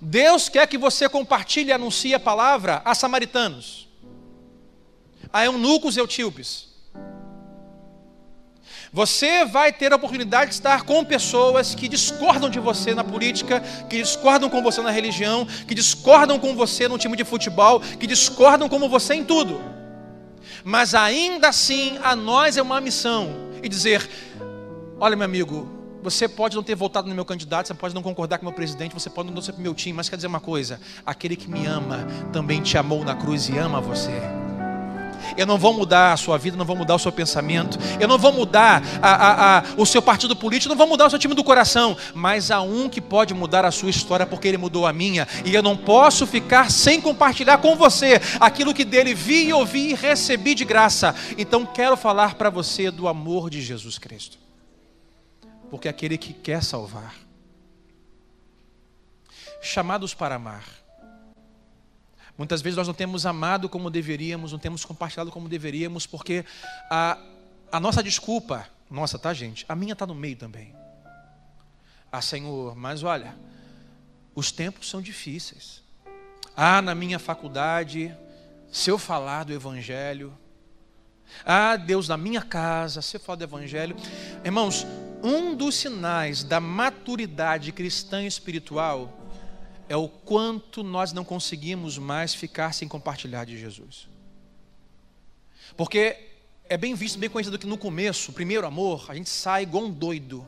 Deus quer que você compartilhe e anuncie a palavra a samaritanos, a eunucos e etíopes. Você vai ter a oportunidade de estar com pessoas que discordam de você na política, que discordam com você na religião, que discordam com você no time de futebol, que discordam com você em tudo mas ainda assim a nós é uma missão e dizer: olha, meu amigo, você pode não ter votado no meu candidato, você pode não concordar com o meu presidente, você pode não ser para o meu time, mas quer dizer uma coisa: aquele que me ama também te amou na cruz e ama você. Eu não vou mudar a sua vida, não vou mudar o seu pensamento, eu não vou mudar a, a, a, o seu partido político, não vou mudar o seu time do coração, mas há um que pode mudar a sua história porque ele mudou a minha, e eu não posso ficar sem compartilhar com você aquilo que dele vi, ouvi e recebi de graça. Então quero falar para você do amor de Jesus Cristo. porque é aquele que quer salvar. Chamados para amar. Muitas vezes nós não temos amado como deveríamos, não temos compartilhado como deveríamos, porque a, a nossa desculpa, nossa, tá, gente? A minha está no meio também. Ah, Senhor, mas olha, os tempos são difíceis. Ah, na minha faculdade, se eu falar do Evangelho. Ah, Deus, na minha casa, se eu falar do Evangelho. Irmãos, um dos sinais da maturidade cristã espiritual é o quanto nós não conseguimos mais ficar sem compartilhar de Jesus. Porque é bem visto, bem conhecido que no começo, o primeiro amor, a gente sai igual um doido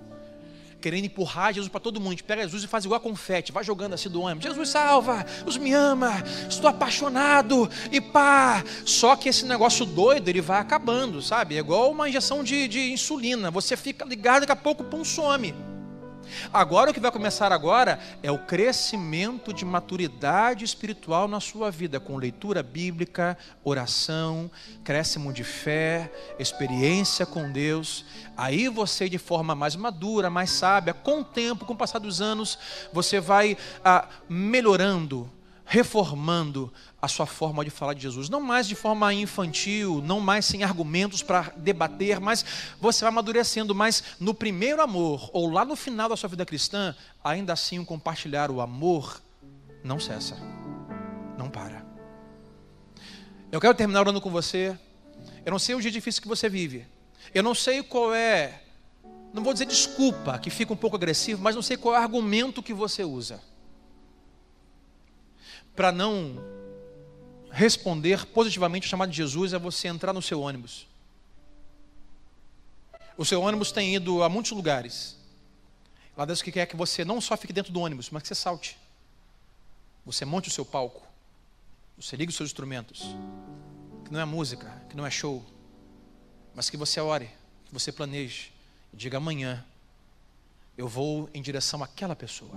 querendo empurrar Jesus para todo mundo. A gente pega Jesus e faz igual a confete, vai jogando assim do ônibus. Jesus salva, Jesus me ama, estou apaixonado e pá. Só que esse negócio doido, ele vai acabando, sabe? É igual uma injeção de, de insulina. Você fica ligado, daqui a pouco, pum, some. Agora o que vai começar agora é o crescimento de maturidade espiritual na sua vida, com leitura bíblica, oração, crescimento de fé, experiência com Deus. Aí você, de forma mais madura, mais sábia, com o tempo, com o passar dos anos, você vai ah, melhorando, reformando a sua forma de falar de Jesus. Não mais de forma infantil, não mais sem argumentos para debater, mas você vai amadurecendo. Mas no primeiro amor, ou lá no final da sua vida cristã, ainda assim o compartilhar o amor não cessa, não para. Eu quero terminar orando com você. Eu não sei o dia difícil que você vive. Eu não sei qual é, não vou dizer desculpa, que fica um pouco agressivo, mas não sei qual é o argumento que você usa para não responder positivamente o chamado de Jesus é você entrar no seu ônibus. O seu ônibus tem ido a muitos lugares. Lá Deus que quer que você não só fique dentro do ônibus, mas que você salte. Você monte o seu palco. Você ligue os seus instrumentos. Que não é música, que não é show. Mas que você ore, que você planeje. E diga amanhã, eu vou em direção àquela pessoa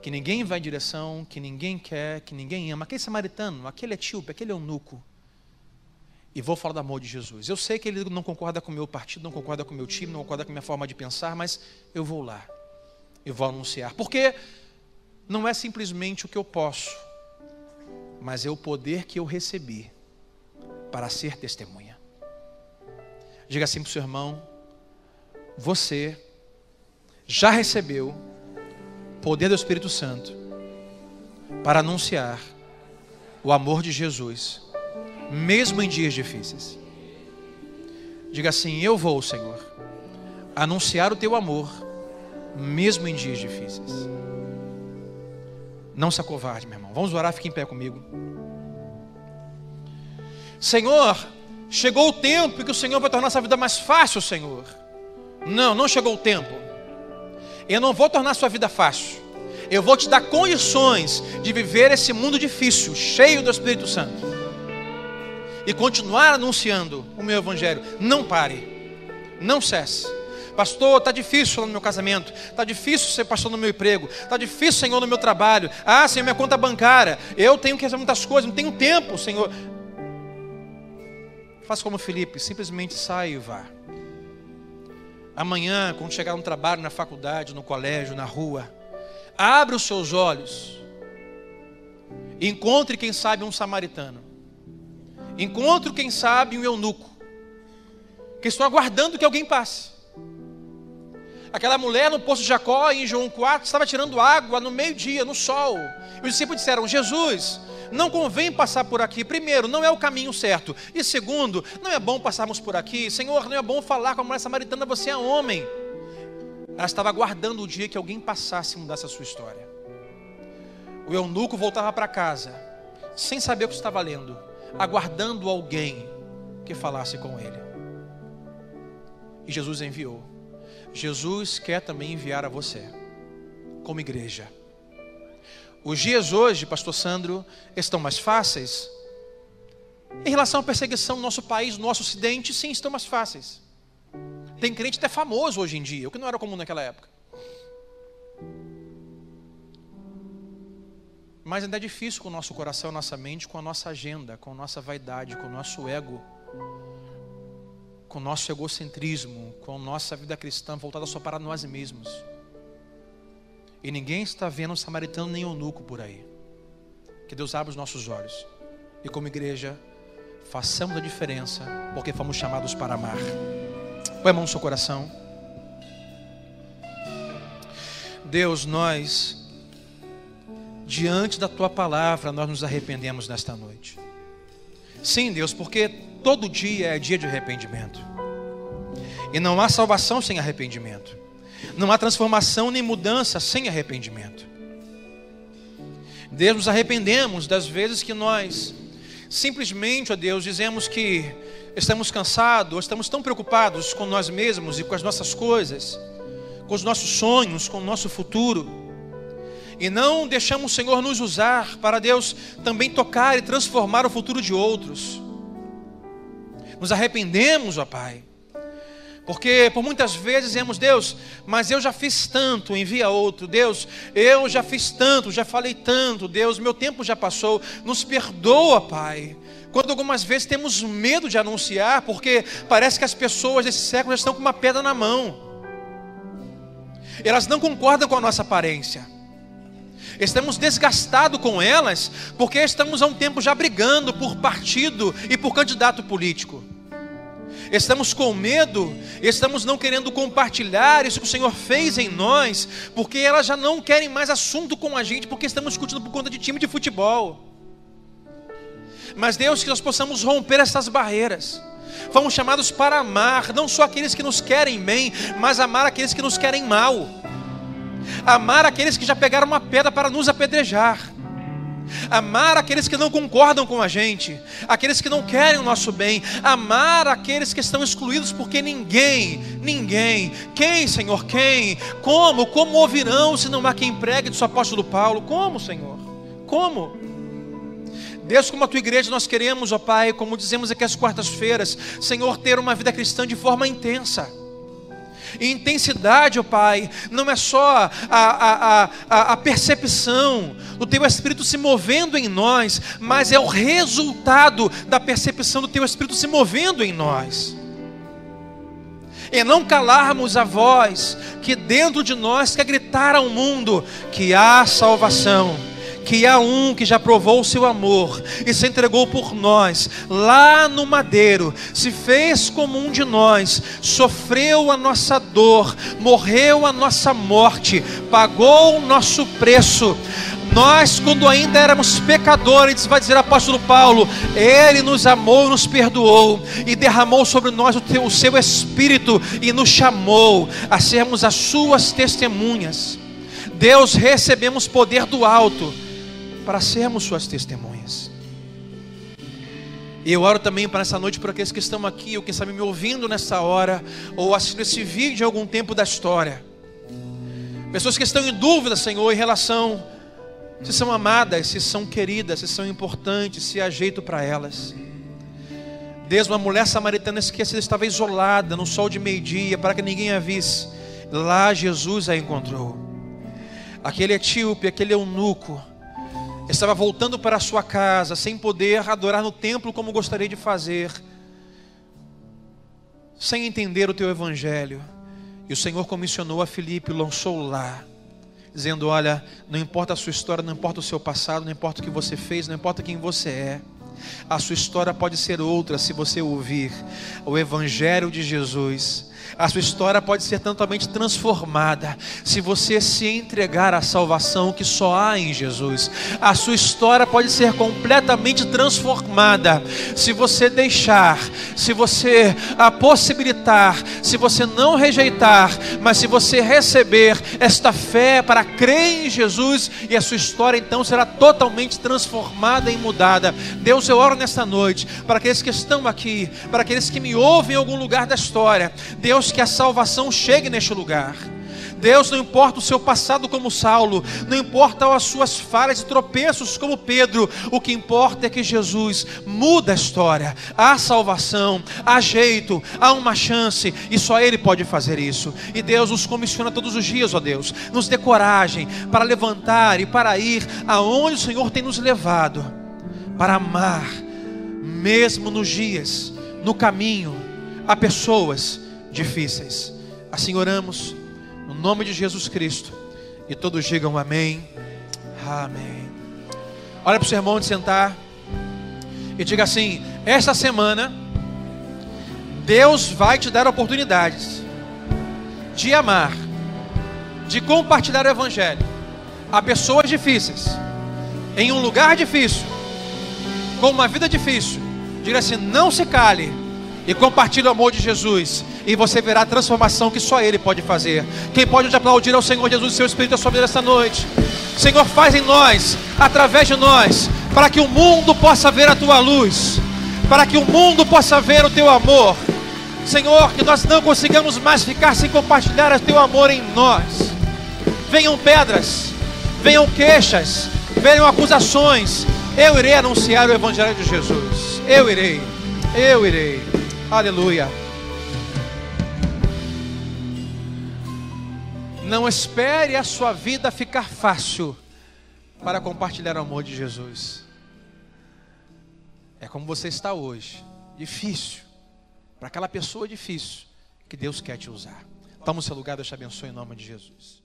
que ninguém vai em direção, que ninguém quer, que ninguém ama. Aquele samaritano, aquele etíope, aquele eunuco. E vou falar do amor de Jesus. Eu sei que ele não concorda com o meu partido, não concorda com o meu time, não concorda com a minha forma de pensar, mas eu vou lá. Eu vou anunciar. Porque não é simplesmente o que eu posso, mas é o poder que eu recebi para ser testemunha. Diga assim para o seu irmão: você já recebeu poder do Espírito Santo para anunciar o amor de Jesus, mesmo em dias difíceis. Diga assim: Eu vou, Senhor, anunciar o teu amor, mesmo em dias difíceis. Não se acovarde, meu irmão. Vamos orar, fique em pé comigo. Senhor, chegou o tempo que o Senhor vai tornar essa vida mais fácil, Senhor. Não, não chegou o tempo. Eu não vou tornar sua vida fácil. Eu vou te dar condições de viver esse mundo difícil, cheio do Espírito Santo. E continuar anunciando o meu evangelho. Não pare. Não cesse. Pastor, está difícil no meu casamento, está difícil ser pastor no meu emprego, está difícil, Senhor, no meu trabalho. Ah, Senhor, minha conta bancária, eu tenho que fazer muitas coisas, não tenho tempo, Senhor. Faça como Felipe, simplesmente sai e vá. Amanhã, quando chegar no trabalho, na faculdade, no colégio, na rua, abra os seus olhos. Encontre, quem sabe, um samaritano. Encontre, quem sabe, um eunuco. Que estão aguardando que alguém passe. Aquela mulher no poço de Jacó, em João 4, estava tirando água no meio-dia, no sol. E os discípulos disseram: Jesus, não convém passar por aqui. Primeiro, não é o caminho certo. E segundo, não é bom passarmos por aqui. Senhor, não é bom falar com a mulher samaritana, você é homem. Ela estava aguardando o dia que alguém passasse e mudasse a sua história. O eunuco voltava para casa, sem saber o que estava lendo, aguardando alguém que falasse com ele. E Jesus enviou. Jesus quer também enviar a você, como igreja. Os dias hoje, Pastor Sandro, estão mais fáceis. Em relação à perseguição no nosso país, no nosso ocidente, sim, estão mais fáceis. Tem crente até famoso hoje em dia, o que não era comum naquela época. Mas ainda é difícil com o nosso coração, nossa mente, com a nossa agenda, com a nossa vaidade, com o nosso ego. Com o nosso egocentrismo, com a nossa vida cristã voltada só para nós mesmos. E ninguém está vendo um samaritano nem eunuco por aí. Que Deus abra os nossos olhos. E como igreja, façamos a diferença, porque fomos chamados para amar. Põe a mão no seu coração. Deus, nós, diante da tua palavra, nós nos arrependemos nesta noite. Sim, Deus, porque todo dia é dia de arrependimento. E não há salvação sem arrependimento. Não há transformação nem mudança sem arrependimento. Deus, nos arrependemos das vezes que nós simplesmente, ó Deus, dizemos que estamos cansados, ou estamos tão preocupados com nós mesmos e com as nossas coisas, com os nossos sonhos, com o nosso futuro, e não deixamos o Senhor nos usar para Deus também tocar e transformar o futuro de outros. Nos arrependemos, ó Pai, porque por muitas vezes dizemos, Deus, mas eu já fiz tanto, envia outro. Deus, eu já fiz tanto, já falei tanto. Deus, meu tempo já passou. Nos perdoa, Pai. Quando algumas vezes temos medo de anunciar, porque parece que as pessoas desse século já estão com uma pedra na mão. Elas não concordam com a nossa aparência. Estamos desgastados com elas, porque estamos há um tempo já brigando por partido e por candidato político estamos com medo, estamos não querendo compartilhar isso que o Senhor fez em nós, porque elas já não querem mais assunto com a gente, porque estamos discutindo por conta de time de futebol. Mas Deus, que nós possamos romper essas barreiras. Fomos chamados para amar, não só aqueles que nos querem bem, mas amar aqueles que nos querem mal. Amar aqueles que já pegaram uma pedra para nos apedrejar. Amar aqueles que não concordam com a gente, aqueles que não querem o nosso bem, amar aqueles que estão excluídos, porque ninguém, ninguém, quem, Senhor, quem, como, como ouvirão se não há quem pregue, disse o apóstolo Paulo, como, Senhor, como? Deus, como a tua igreja, nós queremos, ó Pai, como dizemos aqui às quartas-feiras, Senhor, ter uma vida cristã de forma intensa e intensidade, ó oh Pai, não é só a, a, a, a percepção do Teu Espírito se movendo em nós, mas é o resultado da percepção do Teu Espírito se movendo em nós. E não calarmos a voz que dentro de nós quer gritar ao mundo que há salvação que há um que já provou o seu amor e se entregou por nós, lá no madeiro, se fez como um de nós, sofreu a nossa dor, morreu a nossa morte, pagou o nosso preço. Nós, quando ainda éramos pecadores, vai dizer o apóstolo Paulo, Ele nos amou, nos perdoou e derramou sobre nós o, teu, o seu Espírito e nos chamou a sermos as Suas testemunhas. Deus, recebemos poder do alto para sermos suas testemunhas. E eu oro também para essa noite por aqueles que estão aqui, ou quem sabe me ouvindo nessa hora, ou assistindo esse vídeo em algum tempo da história. Pessoas que estão em dúvida, Senhor, em relação se são amadas, se são queridas, se são importantes, se há jeito para elas. Deus, uma mulher samaritana esquecida estava isolada no sol de meio-dia para que ninguém a visse. Lá Jesus a encontrou. Aquele etíope, aquele eunuco, estava voltando para a sua casa sem poder adorar no templo como gostaria de fazer, sem entender o teu evangelho. E o Senhor comissionou a Filipe, lançou lá, dizendo: Olha, não importa a sua história, não importa o seu passado, não importa o que você fez, não importa quem você é. A sua história pode ser outra se você ouvir o Evangelho de Jesus a sua história pode ser totalmente transformada se você se entregar à salvação que só há em Jesus. A sua história pode ser completamente transformada se você deixar, se você a possibilitar, se você não rejeitar, mas se você receber esta fé para crer em Jesus e a sua história então será totalmente transformada e mudada. Deus, eu oro nesta noite para aqueles que estão aqui, para aqueles que me ouvem em algum lugar da história. Deus Deus, que a salvação chegue neste lugar. Deus, não importa o seu passado como Saulo, não importa as suas falhas e tropeços como Pedro, o que importa é que Jesus muda a história. Há salvação, há jeito, há uma chance e só Ele pode fazer isso. E Deus nos comissiona todos os dias, ó Deus, nos dê coragem para levantar e para ir aonde o Senhor tem nos levado, para amar, mesmo nos dias, no caminho a pessoas difíceis. Assim oramos, no nome de Jesus Cristo. E todos digam amém. Amém. Olha para o seu irmão de sentar e diga assim: esta semana, Deus vai te dar oportunidades de amar, de compartilhar o Evangelho a pessoas difíceis, em um lugar difícil, com uma vida difícil. Diga assim: não se cale e compartilhe o amor de Jesus. E você verá a transformação que só Ele pode fazer. Quem pode aplaudir ao Senhor Jesus, seu Espírito, a sua vida esta noite. Senhor, faz em nós, através de nós, para que o mundo possa ver a tua luz, para que o mundo possa ver o teu amor. Senhor, que nós não consigamos mais ficar sem compartilhar o teu amor em nós. Venham pedras, venham queixas, venham acusações. Eu irei anunciar o Evangelho de Jesus. Eu irei, eu irei. Aleluia. Não espere a sua vida ficar fácil para compartilhar o amor de Jesus. É como você está hoje, difícil. Para aquela pessoa difícil que Deus quer te usar. Toma o seu lugar, Deus te abençoe em nome de Jesus.